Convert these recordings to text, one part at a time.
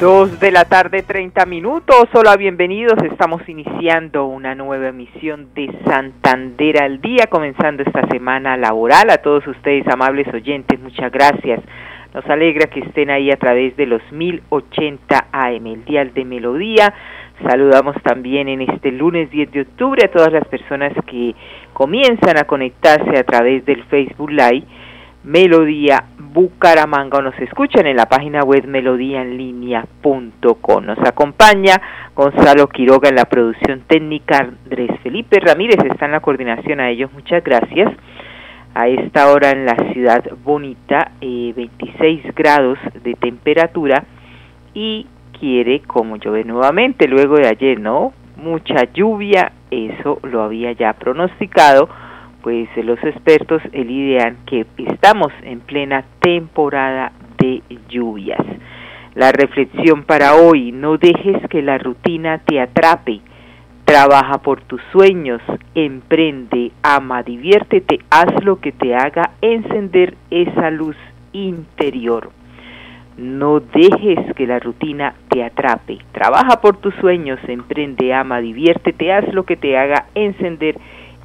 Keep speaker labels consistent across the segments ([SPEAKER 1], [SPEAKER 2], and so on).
[SPEAKER 1] Dos de la tarde, 30 minutos. Hola, bienvenidos. Estamos iniciando una nueva emisión de Santander al Día, comenzando esta semana laboral. A todos ustedes, amables oyentes, muchas gracias. Nos alegra que estén ahí a través de los 1080 AM, el Dial de Melodía. Saludamos también en este lunes 10 de octubre a todas las personas que comienzan a conectarse a través del Facebook Live Melodía Bucaramanga nos escuchan en la página web melodíaenlínea.com. Nos acompaña Gonzalo Quiroga en la producción técnica, Andrés Felipe Ramírez está en la coordinación, a ellos muchas gracias. A esta hora en la ciudad bonita, 26 eh, grados de temperatura y quiere como llover nuevamente luego de ayer, ¿no? Mucha lluvia, eso lo había ya pronosticado pues eh, los expertos idean que estamos en plena temporada de lluvias. La reflexión para hoy, no dejes que la rutina te atrape. Trabaja por tus sueños, emprende, ama, diviértete, haz lo que te haga encender esa luz interior. No dejes que la rutina te atrape. Trabaja por tus sueños, emprende, ama, diviértete, haz lo que te haga encender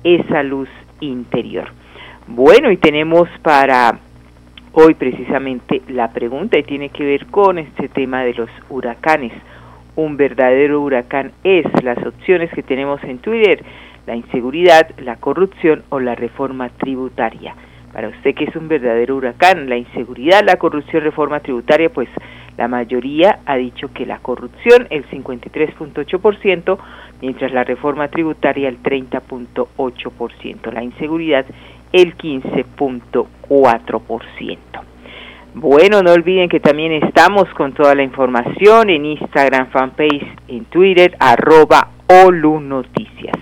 [SPEAKER 1] esa luz interior. Bueno, y tenemos para hoy precisamente la pregunta y tiene que ver con este tema de los huracanes. Un verdadero huracán es las opciones que tenemos en Twitter, la inseguridad, la corrupción o la reforma tributaria. Para usted, que es un verdadero huracán? La inseguridad, la corrupción, reforma tributaria, pues la mayoría ha dicho que la corrupción, el 53.8%, mientras la reforma tributaria, el 30.8%, la inseguridad, el 15.4%. Bueno, no olviden que también estamos con toda la información en Instagram, fanpage, en Twitter, arroba Olu Noticias.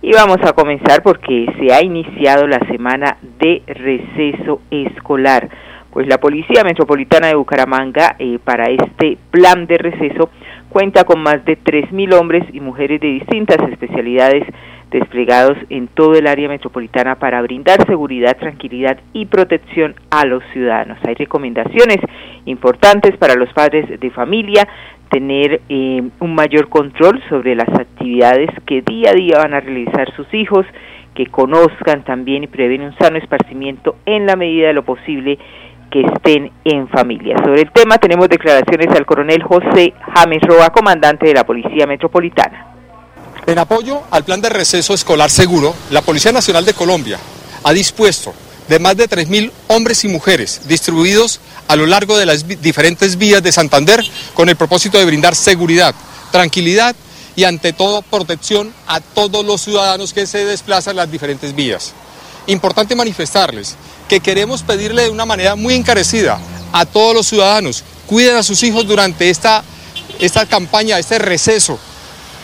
[SPEAKER 1] Y vamos a comenzar porque se ha iniciado la semana de receso escolar. Pues la Policía Metropolitana de Bucaramanga eh, para este plan de receso cuenta con más de 3.000 hombres y mujeres de distintas especialidades desplegados en todo el área metropolitana para brindar seguridad, tranquilidad y protección a los ciudadanos. Hay recomendaciones importantes para los padres de familia, tener eh, un mayor control sobre las actividades que día a día van a realizar sus hijos, que conozcan también y prevén un sano esparcimiento en la medida de lo posible que estén en familia. Sobre el tema tenemos declaraciones al coronel José James Roa, comandante de la Policía Metropolitana.
[SPEAKER 2] En apoyo al plan de receso escolar seguro, la Policía Nacional de Colombia ha dispuesto de más de 3.000 hombres y mujeres distribuidos a lo largo de las diferentes vías de Santander con el propósito de brindar seguridad, tranquilidad y ante todo protección a todos los ciudadanos que se desplazan las diferentes vías. Importante manifestarles que queremos pedirle de una manera muy encarecida a todos los ciudadanos, cuiden a sus hijos durante esta, esta campaña, este receso.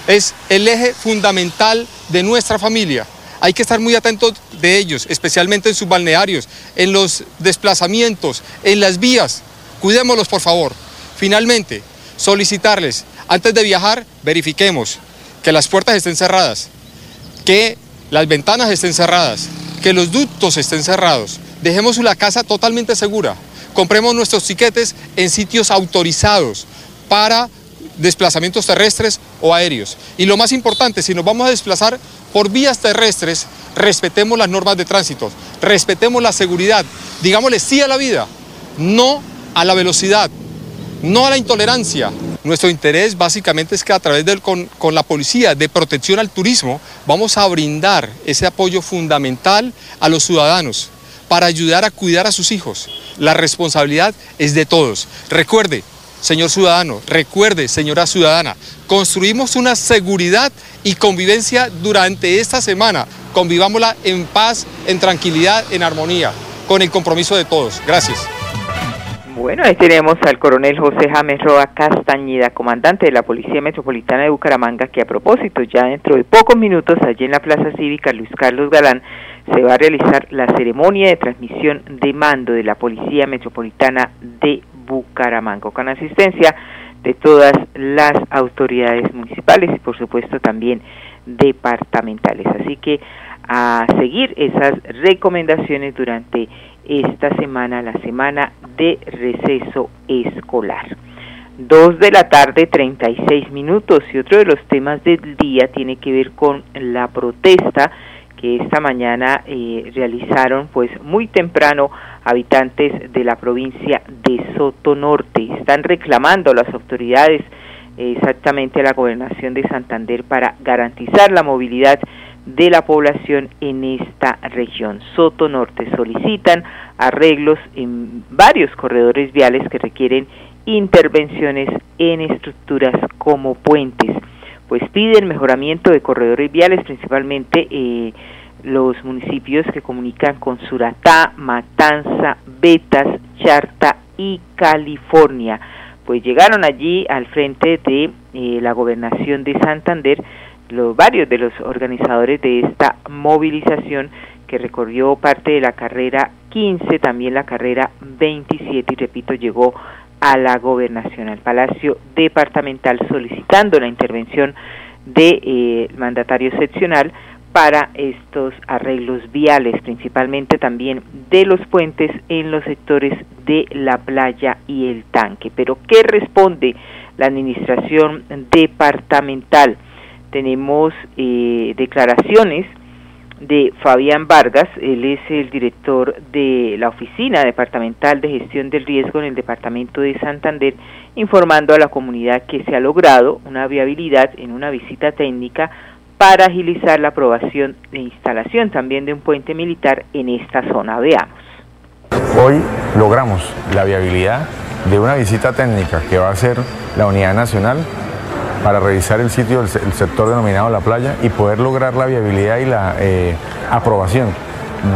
[SPEAKER 2] Es el eje fundamental de nuestra familia. Hay que estar muy atentos de ellos, especialmente en sus balnearios, en los desplazamientos, en las vías. Cuidémoslos, por favor. Finalmente, solicitarles, antes de viajar, verifiquemos que las puertas estén cerradas, que las ventanas estén cerradas, que los ductos estén cerrados. Dejemos la casa totalmente segura. Compremos nuestros tiquetes en sitios autorizados para desplazamientos terrestres o aéreos. Y lo más importante, si nos vamos a desplazar por vías terrestres, respetemos las normas de tránsito, respetemos la seguridad, digámosle sí a la vida, no a la velocidad, no a la intolerancia. Nuestro interés básicamente es que a través del, con, con la policía de protección al turismo vamos a brindar ese apoyo fundamental a los ciudadanos para ayudar a cuidar a sus hijos. La responsabilidad es de todos. Recuerde, señor ciudadano, recuerde, señora ciudadana, construimos una seguridad y convivencia durante esta semana. Convivámosla en paz, en tranquilidad, en armonía, con el compromiso de todos. Gracias.
[SPEAKER 1] Bueno, ahí tenemos al coronel José James Roa Castañeda, comandante de la Policía Metropolitana de Bucaramanga, que a propósito, ya dentro de pocos minutos, allí en la Plaza Cívica Luis Carlos Galán, se va a realizar la ceremonia de transmisión de mando de la Policía Metropolitana de Bucaramanga, con asistencia de todas las autoridades municipales y por supuesto también departamentales. Así que a seguir esas recomendaciones durante esta semana, la semana de receso escolar. Dos de la tarde, 36 minutos. Y otro de los temas del día tiene que ver con la protesta que esta mañana eh, realizaron pues muy temprano habitantes de la provincia de Soto Norte. Están reclamando a las autoridades exactamente a la gobernación de Santander para garantizar la movilidad de la población en esta región. Soto Norte solicitan arreglos en varios corredores viales que requieren intervenciones en estructuras como puentes. Pues piden mejoramiento de corredores viales, principalmente eh, los municipios que comunican con Suratá, Matanza, Betas, Charta y California. Pues llegaron allí al frente de eh, la gobernación de Santander los varios de los organizadores de esta movilización que recorrió parte de la carrera 15, también la carrera 27 y repito, llegó a la gobernación, al Palacio Departamental solicitando la intervención del de, eh, mandatario excepcional para estos arreglos viales, principalmente también de los puentes en los sectores de la playa y el tanque. Pero ¿qué responde la administración departamental? Tenemos eh, declaraciones de Fabián Vargas, él es el director de la Oficina Departamental de Gestión del Riesgo en el Departamento de Santander, informando a la comunidad que se ha logrado una viabilidad en una visita técnica para agilizar la aprobación de instalación también de un puente militar en esta zona. Veamos.
[SPEAKER 3] Hoy logramos la viabilidad de una visita técnica que va a hacer la Unidad Nacional para revisar el sitio, el, sector denominado La Playa y poder lograr la viabilidad y la eh, aprobación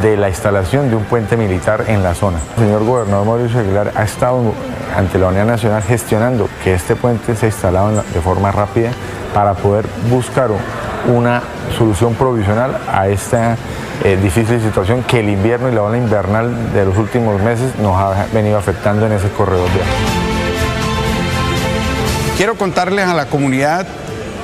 [SPEAKER 3] de la instalación de un puente militar en la zona. El señor gobernador Mauricio Aguilar ha estado ante la Unión Nacional gestionando que este puente se instalado de forma rápida para poder buscar una solución provisional a esta eh, difícil situación que el invierno y la ola invernal de los últimos meses nos ha venido afectando en ese corredor de
[SPEAKER 4] Quiero contarles a la comunidad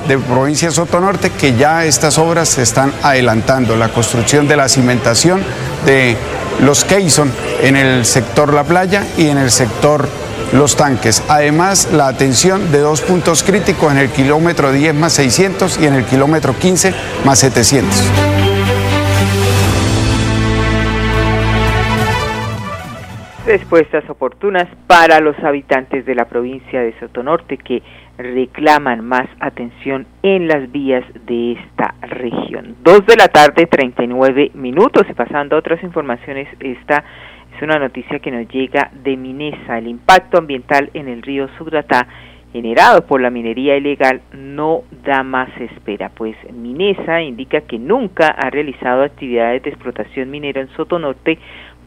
[SPEAKER 4] de provincia Soto Norte que ya estas obras se están adelantando. La construcción de la cimentación de los Keyson en el sector La Playa y en el sector Los Tanques. Además, la atención de dos puntos críticos en el kilómetro 10 más 600 y en el kilómetro 15 más 700.
[SPEAKER 1] Respuestas oportunas para los habitantes de la provincia de Sotonorte que reclaman más atención en las vías de esta región. Dos de la tarde, 39 minutos y pasando a otras informaciones, esta es una noticia que nos llega de Minesa. El impacto ambiental en el río Sugratá generado por la minería ilegal no da más espera, pues Minesa indica que nunca ha realizado actividades de explotación minera en Sotonorte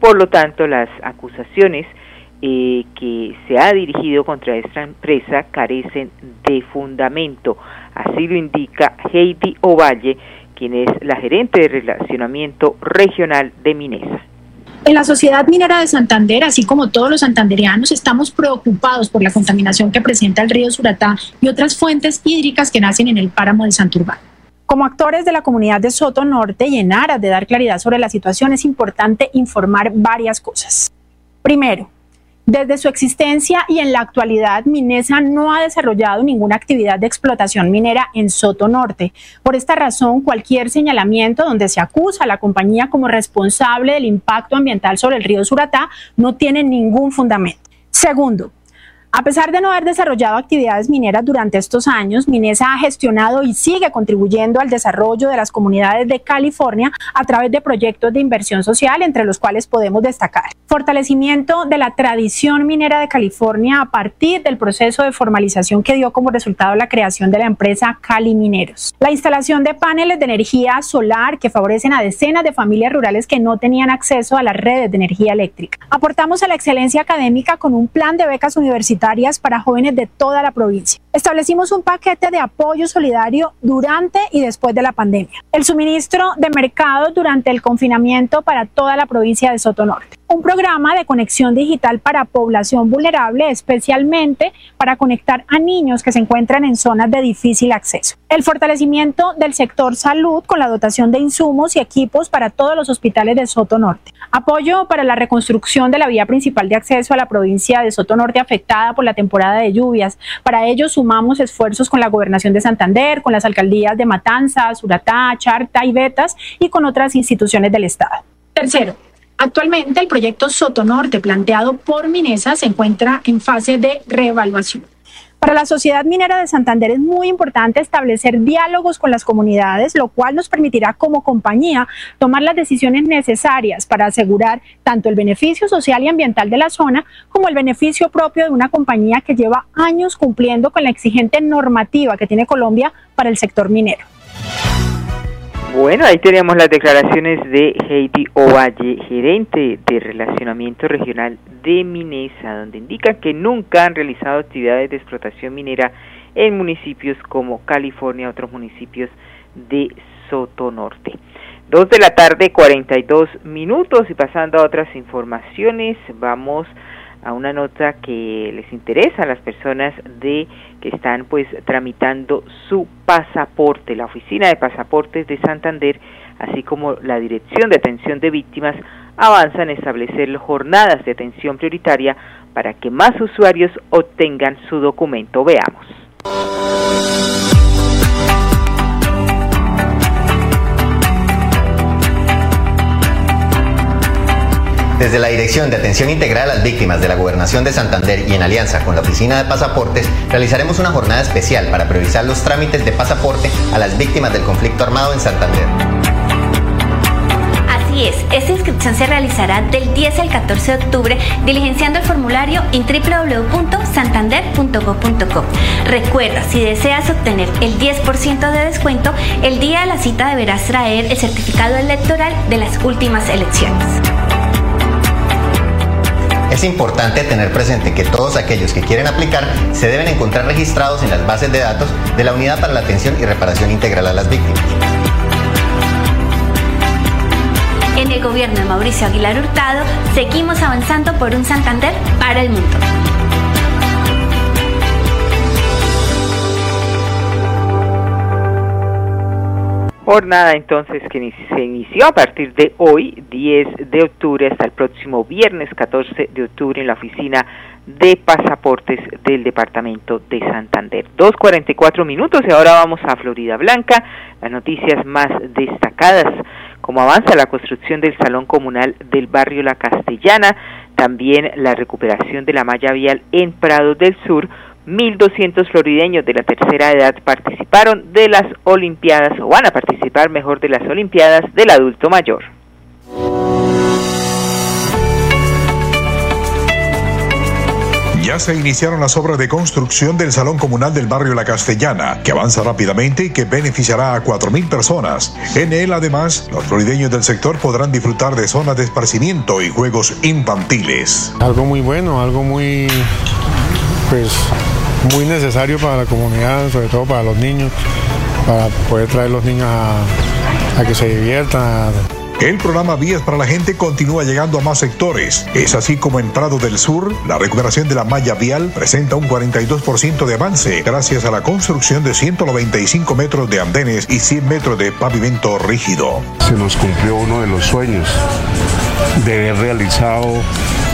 [SPEAKER 1] por lo tanto, las acusaciones eh, que se ha dirigido contra esta empresa carecen de fundamento. Así lo indica Heidi Ovalle, quien es la gerente de relacionamiento regional de Minesa.
[SPEAKER 5] En la Sociedad Minera de Santander, así como todos los santandereanos, estamos preocupados por la contaminación que presenta el río Suratá y otras fuentes hídricas que nacen en el páramo de Santurbán. Como actores de la comunidad de Soto Norte y en aras de dar claridad sobre la situación, es importante informar varias cosas. Primero, desde su existencia y en la actualidad, Minesa no ha desarrollado ninguna actividad de explotación minera en Soto Norte. Por esta razón, cualquier señalamiento donde se acusa a la compañía como responsable del impacto ambiental sobre el río Suratá no tiene ningún fundamento. Segundo, A pesar de no haber desarrollado actividades mineras durante estos años, Minesa ha gestionado y sigue contribuyendo al desarrollo de las comunidades de California a través de proyectos de inversión social, entre los cuales podemos destacar fortalecimiento de la tradición minera de California a partir del proceso de formalización que dio como resultado la creación de la empresa Cali Mineros, la instalación de paneles de energía solar que favorecen a decenas de familias rurales que no tenían acceso a las redes de energía eléctrica. Aportamos a la excelencia académica con un plan de becas universitarias para jóvenes de toda la provincia. Establecimos un paquete de apoyo solidario durante y después de la pandemia. El suministro de mercados durante el confinamiento para toda la provincia de Soto Norte un programa de conexión digital para población vulnerable, especialmente para conectar a niños que se encuentran en zonas de difícil acceso. El fortalecimiento del sector salud con la dotación de insumos y equipos para todos los hospitales de Soto Norte. Apoyo para la reconstrucción de la vía principal de acceso a la provincia de Soto Norte afectada por la temporada de lluvias. Para ello sumamos esfuerzos con la gobernación de Santander, con las alcaldías de Matanzas, Uratá, Charta y Betas y con otras instituciones del Estado. Tercero, Actualmente el proyecto Soto Norte planteado por Minesa se encuentra en fase de reevaluación. Para la sociedad minera de Santander es muy importante establecer diálogos con las comunidades, lo cual nos permitirá como compañía tomar las decisiones necesarias para asegurar tanto el beneficio social y ambiental de la zona como el beneficio propio de una compañía que lleva años cumpliendo con la exigente normativa que tiene Colombia para el sector minero.
[SPEAKER 1] Bueno, ahí tenemos las declaraciones de Heidi Ovalle, gerente de Relacionamiento Regional de Minesa, donde indica que nunca han realizado actividades de explotación minera en municipios como California, otros municipios de Soto Norte. Dos de la tarde, 42 minutos y pasando a otras informaciones, vamos a una nota que les interesa a las personas de que están pues tramitando su pasaporte. La Oficina de Pasaportes de Santander, así como la Dirección de Atención de Víctimas, avanzan en establecer jornadas de atención prioritaria para que más usuarios obtengan su documento. Veamos.
[SPEAKER 6] Desde la Dirección de Atención Integral a las Víctimas de la Gobernación de Santander y en alianza con la Oficina de Pasaportes, realizaremos una jornada especial para priorizar los trámites de pasaporte a las víctimas del conflicto armado en Santander.
[SPEAKER 7] Así es, esta inscripción se realizará del 10 al 14 de octubre diligenciando el formulario en www.santander.gov.co. Recuerda, si deseas obtener el 10% de descuento, el día de la cita deberás traer el certificado electoral de las últimas elecciones.
[SPEAKER 6] Es importante tener presente que todos aquellos que quieren aplicar se deben encontrar registrados en las bases de datos de la Unidad para la Atención y Reparación Integral a las Víctimas.
[SPEAKER 7] En el gobierno de Mauricio Aguilar Hurtado, seguimos avanzando por un Santander para el mundo.
[SPEAKER 1] Jornada entonces que se inició a partir de hoy, 10 de octubre, hasta el próximo viernes 14 de octubre en la oficina de pasaportes del departamento de Santander. 2.44 minutos y ahora vamos a Florida Blanca, las noticias más destacadas, como avanza la construcción del Salón Comunal del barrio La Castellana, también la recuperación de la malla vial en Prados del Sur, 1.200 florideños de la tercera edad participaron de las Olimpiadas, o van a participar mejor de las Olimpiadas del adulto mayor.
[SPEAKER 8] Ya se iniciaron las obras de construcción del Salón Comunal del Barrio La Castellana, que avanza rápidamente y que beneficiará a 4.000 personas. En él, además, los florideños del sector podrán disfrutar de zonas de esparcimiento y juegos infantiles.
[SPEAKER 9] Algo muy bueno, algo muy pues muy necesario para la comunidad, sobre todo para los niños, para poder traer los niños a, que se diviertan.
[SPEAKER 8] El programa Vías para la Gente continúa llegando a más sectores. Es así como en Prado del Sur, la recuperación de la malla vial presenta un 42% de avance gracias a la construcción de 195 metros de andenes y 100 metros de pavimento rígido.
[SPEAKER 10] Se nos cumplió uno de los sueños de haber realizado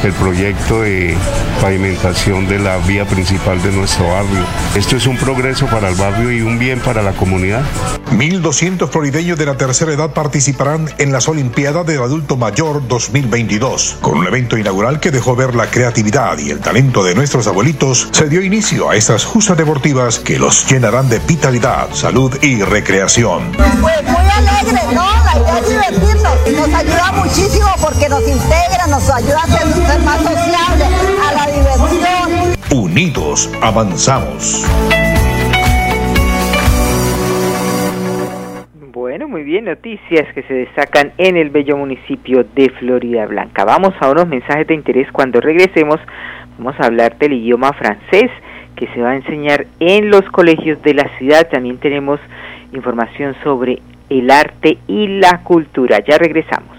[SPEAKER 10] el proyecto de pavimentación de la vía principal de nuestro barrio. Esto es un progreso para el barrio y un bien para la comunidad.
[SPEAKER 8] 1.200 florideños de la tercera edad participarán en las Olimpiadas del Adulto Mayor 2022. Con un evento inaugural que dejó ver la creatividad y el talento de nuestros abuelitos, se dio inicio a estas justas deportivas que los llenarán de vitalidad, salud y recreación.
[SPEAKER 11] Pues muy alegre, ¿no? La idea es divertirnos. Nos ayuda muchísimo porque nos integra, nos ayuda a ser, más sociables, a la diversión.
[SPEAKER 8] Unidos avanzamos.
[SPEAKER 1] Bueno, muy bien, noticias que se destacan en el bello municipio de Florida Blanca. Vamos a unos mensajes de interés. Cuando regresemos, vamos a hablar del idioma francés que se va a enseñar en los colegios de la ciudad. También tenemos información sobre el arte y la cultura. Ya regresamos.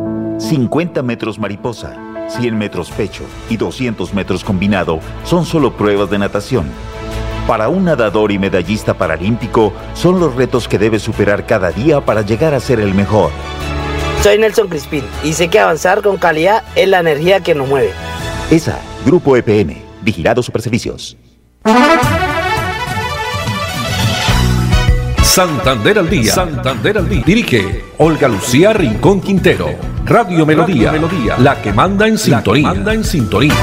[SPEAKER 12] 50 metros mariposa, 100 metros pecho y 200 metros combinado son solo pruebas de natación. Para un nadador y medallista paralímpico son los retos que debe superar cada día para llegar a ser el mejor.
[SPEAKER 13] Soy Nelson Crispín y sé que avanzar con calidad es la energía que nos mueve.
[SPEAKER 12] ESA, Grupo EPM, Vigilado Superservicios.
[SPEAKER 14] Santander al día. Santander al día. Dirige Olga Lucía Rincón Quintero. Radio Melodía. Melodía. La que manda en sintonía. manda en sintonía.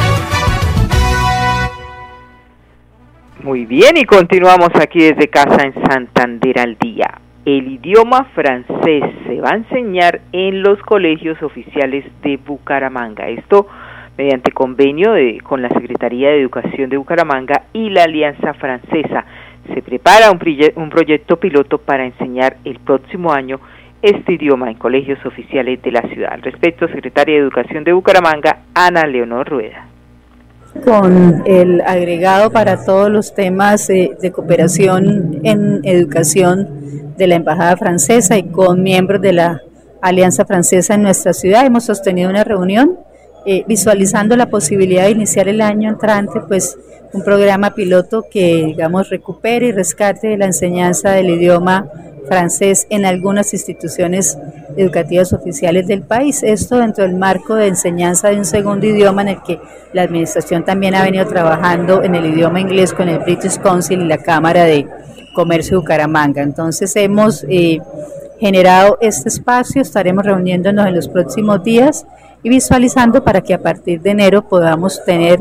[SPEAKER 1] Muy bien, y continuamos aquí desde casa en Santander al día. El idioma francés se va a enseñar en los colegios oficiales de Bucaramanga. Esto mediante convenio de, con la Secretaría de Educación de Bucaramanga y la Alianza Francesa se prepara un, proyecto piloto para enseñar el próximo año este idioma en colegios oficiales de la ciudad. Al respecto, secretaria de Educación de Bucaramanga, Ana Leonor Rueda.
[SPEAKER 15] Con el agregado para todos los temas de cooperación en educación de la Embajada Francesa y con miembros de la Alianza Francesa en nuestra ciudad, hemos sostenido una reunión eh, visualizando la posibilidad de iniciar el año entrante, pues un programa piloto que, digamos, recupere y rescate la enseñanza del idioma francés en algunas instituciones educativas oficiales del país. Esto dentro del marco de enseñanza de un segundo idioma en el que la administración también ha venido trabajando en el idioma inglés con el British Council y la Cámara de Comercio de Bucaramanga. Entonces hemos eh, generado este espacio, estaremos reuniéndonos en los próximos días y visualizando para que a partir de enero podamos tener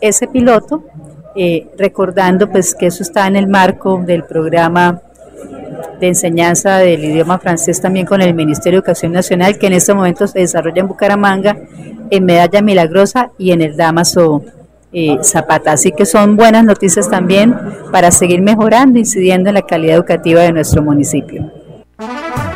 [SPEAKER 15] ese piloto, eh, recordando pues que eso está en el marco del programa de enseñanza del idioma francés también con el Ministerio de Educación Nacional, que en estos momentos se desarrolla en Bucaramanga, en Medalla Milagrosa y en el Damaso eh, Zapata. Así que son buenas noticias también para seguir mejorando, incidiendo en la calidad educativa de nuestro municipio.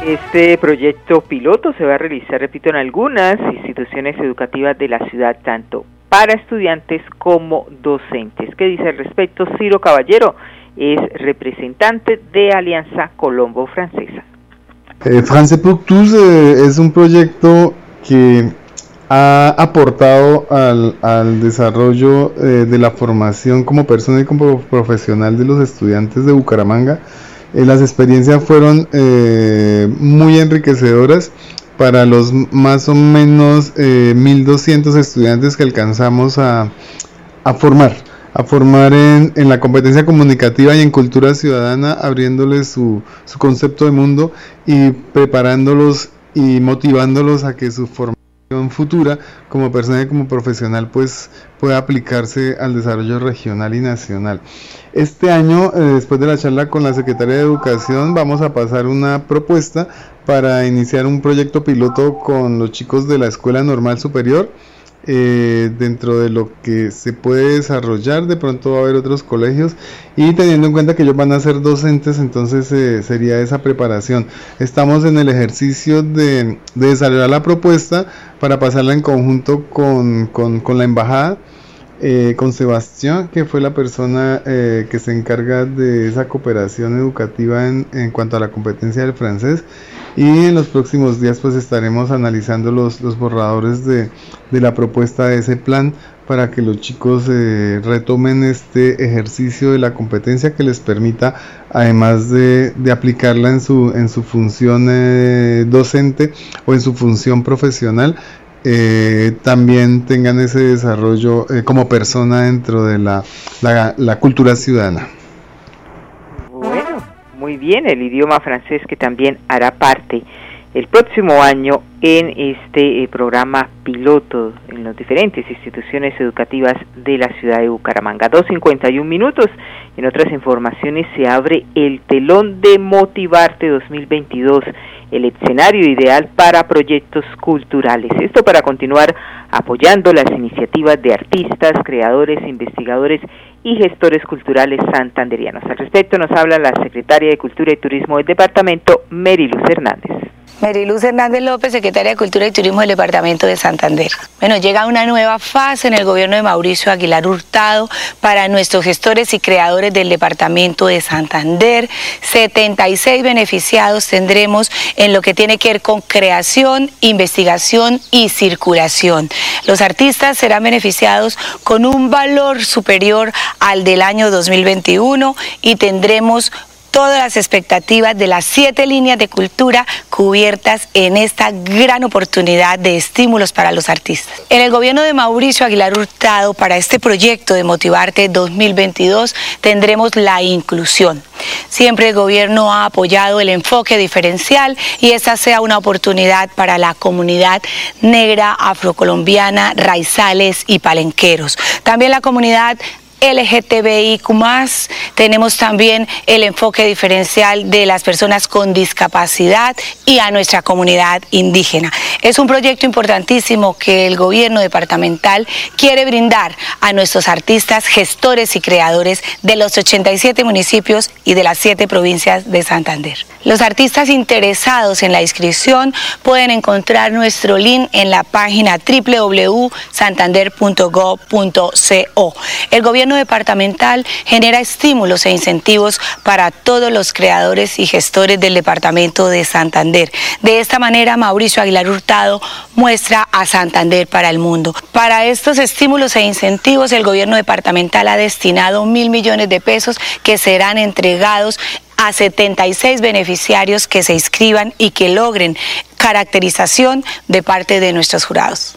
[SPEAKER 1] Este proyecto piloto se va a realizar, repito, en algunas instituciones educativas de la ciudad, tanto para estudiantes como docentes. ¿Qué dice al respecto Ciro Caballero? Es representante de Alianza Colombo Francesa.
[SPEAKER 16] Eh, France pour tous eh, es un proyecto que ha aportado al, al desarrollo eh, de la formación como persona y como profesional de los estudiantes de Bucaramanga eh, las experiencias fueron eh, muy enriquecedoras para los más o menos 1.200 eh, estudiantes que alcanzamos a, formar, a formar en, la competencia comunicativa y en cultura ciudadana, abriéndoles su, su concepto de mundo y preparándolos y motivándolos a que su formación futura como persona y como profesional pues pueda aplicarse al desarrollo regional y nacional. Este año, eh, después de la charla con la Secretaria de Educación, vamos a pasar una propuesta para iniciar un proyecto piloto con los chicos de la Escuela Normal Superior eh, dentro de lo que se puede desarrollar, de pronto va a haber otros colegios y teniendo en cuenta que ellos van a ser docentes, entonces eh, sería esa preparación. Estamos en el ejercicio de, desarrollar la propuesta para pasarla en conjunto con, con, la embajada. Eh, con Sebastián, que fue la persona que se encarga de esa cooperación educativa en, en, cuanto a la competencia del francés y en los próximos días pues estaremos analizando los, los borradores de, la propuesta de ese plan para que los chicos eh, retomen este ejercicio de la competencia que les permita, además de, aplicarla en su, en su función eh, docente o en su función profesional, eh, también tengan ese desarrollo como persona dentro de la, la cultura ciudadana.
[SPEAKER 1] Muy bien el idioma francés que también hará parte el próximo año en este eh, programa piloto en las diferentes instituciones educativas de la ciudad de Bucaramanga. 2.51 minutos. En otras informaciones se abre el telón de Motivarte 2022, el escenario ideal para proyectos culturales. Esto para continuar apoyando las iniciativas de artistas, creadores, investigadores y gestores culturales santanderianos. Al respecto nos habla la secretaria de Cultura y Turismo del departamento, Meriluz Hernández.
[SPEAKER 17] Meriluz Hernández López, secretaria de Cultura y Turismo del Departamento de Santander. Bueno, llega una nueva fase en el gobierno de Mauricio Aguilar Hurtado para nuestros gestores y creadores del Departamento de Santander. 76 beneficiados tendremos en lo que tiene que ver con creación, investigación y circulación. Los artistas serán beneficiados con un valor superior al del año 2021 y tendremos todas las expectativas de las siete líneas de cultura cubiertas en esta gran oportunidad de estímulos para los artistas. En el gobierno de Mauricio Aguilar Hurtado, para este proyecto de Motivarte 2022, tendremos la inclusión. Siempre el gobierno ha apoyado el enfoque diferencial y esa sea una oportunidad para la comunidad negra, afrocolombiana, raizales y palenqueros. También la comunidad LGTBIQ tenemos también el enfoque diferencial de las personas con discapacidad y a nuestra comunidad indígena. Es un proyecto importantísimo que el gobierno departamental quiere brindar a nuestros artistas, gestores y creadores de los 87 municipios y de las 7 provincias de Santander. Los artistas interesados en la inscripción pueden encontrar nuestro link en la página www.santander.gov.co. El gobierno departamental genera estímulos e incentivos para todos los creadores y gestores del departamento de Santander. De esta manera, Mauricio Aguilar Hurtado muestra a Santander para el mundo. Para estos estímulos e incentivos, el gobierno departamental ha destinado mil millones de pesos que serán entregados a 76 beneficiarios que se inscriban y que logren caracterización de parte de nuestros jurados.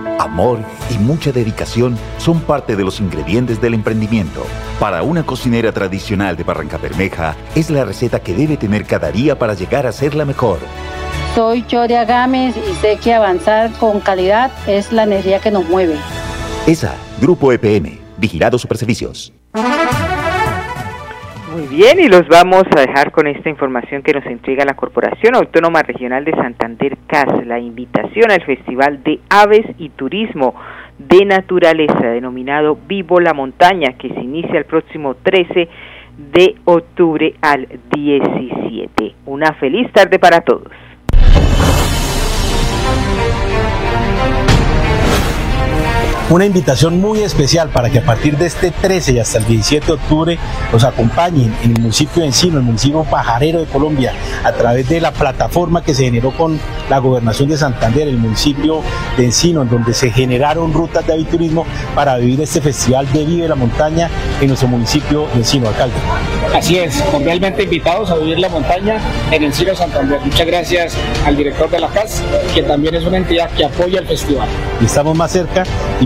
[SPEAKER 12] Amor y mucha dedicación son parte de los ingredientes del emprendimiento. Para una cocinera tradicional de Barranca Bermeja, es la receta que debe tener cada día para llegar a ser la mejor.
[SPEAKER 18] Soy Choria Gámez y sé que avanzar con calidad es la energía que nos mueve.
[SPEAKER 12] ESA, Grupo EPM, Vigilado Superservicios.
[SPEAKER 1] Bien, y los vamos a dejar con esta información que nos entrega la Corporación Autónoma Regional de Santander CAS, la invitación al Festival de Aves y Turismo de Naturaleza, denominado Vivo la Montaña, que se inicia el próximo 13 de octubre al 17. Una feliz tarde para todos.
[SPEAKER 19] Una invitación muy especial para que a partir de este 13 y hasta el 17 de octubre nos acompañen en el municipio de Encino, el municipio pajarero de Colombia, a través de la plataforma que se generó con la gobernación de Santander, el municipio de Encino, en donde se generaron rutas de aviturismo para vivir este festival de Vive la Montaña en nuestro municipio de Encino, alcalde.
[SPEAKER 20] Así es, cordialmente invitados a vivir la montaña en Encino, Santander. Muchas gracias al director de la CAS, que también es una entidad que apoya el festival.
[SPEAKER 19] Estamos más cerca y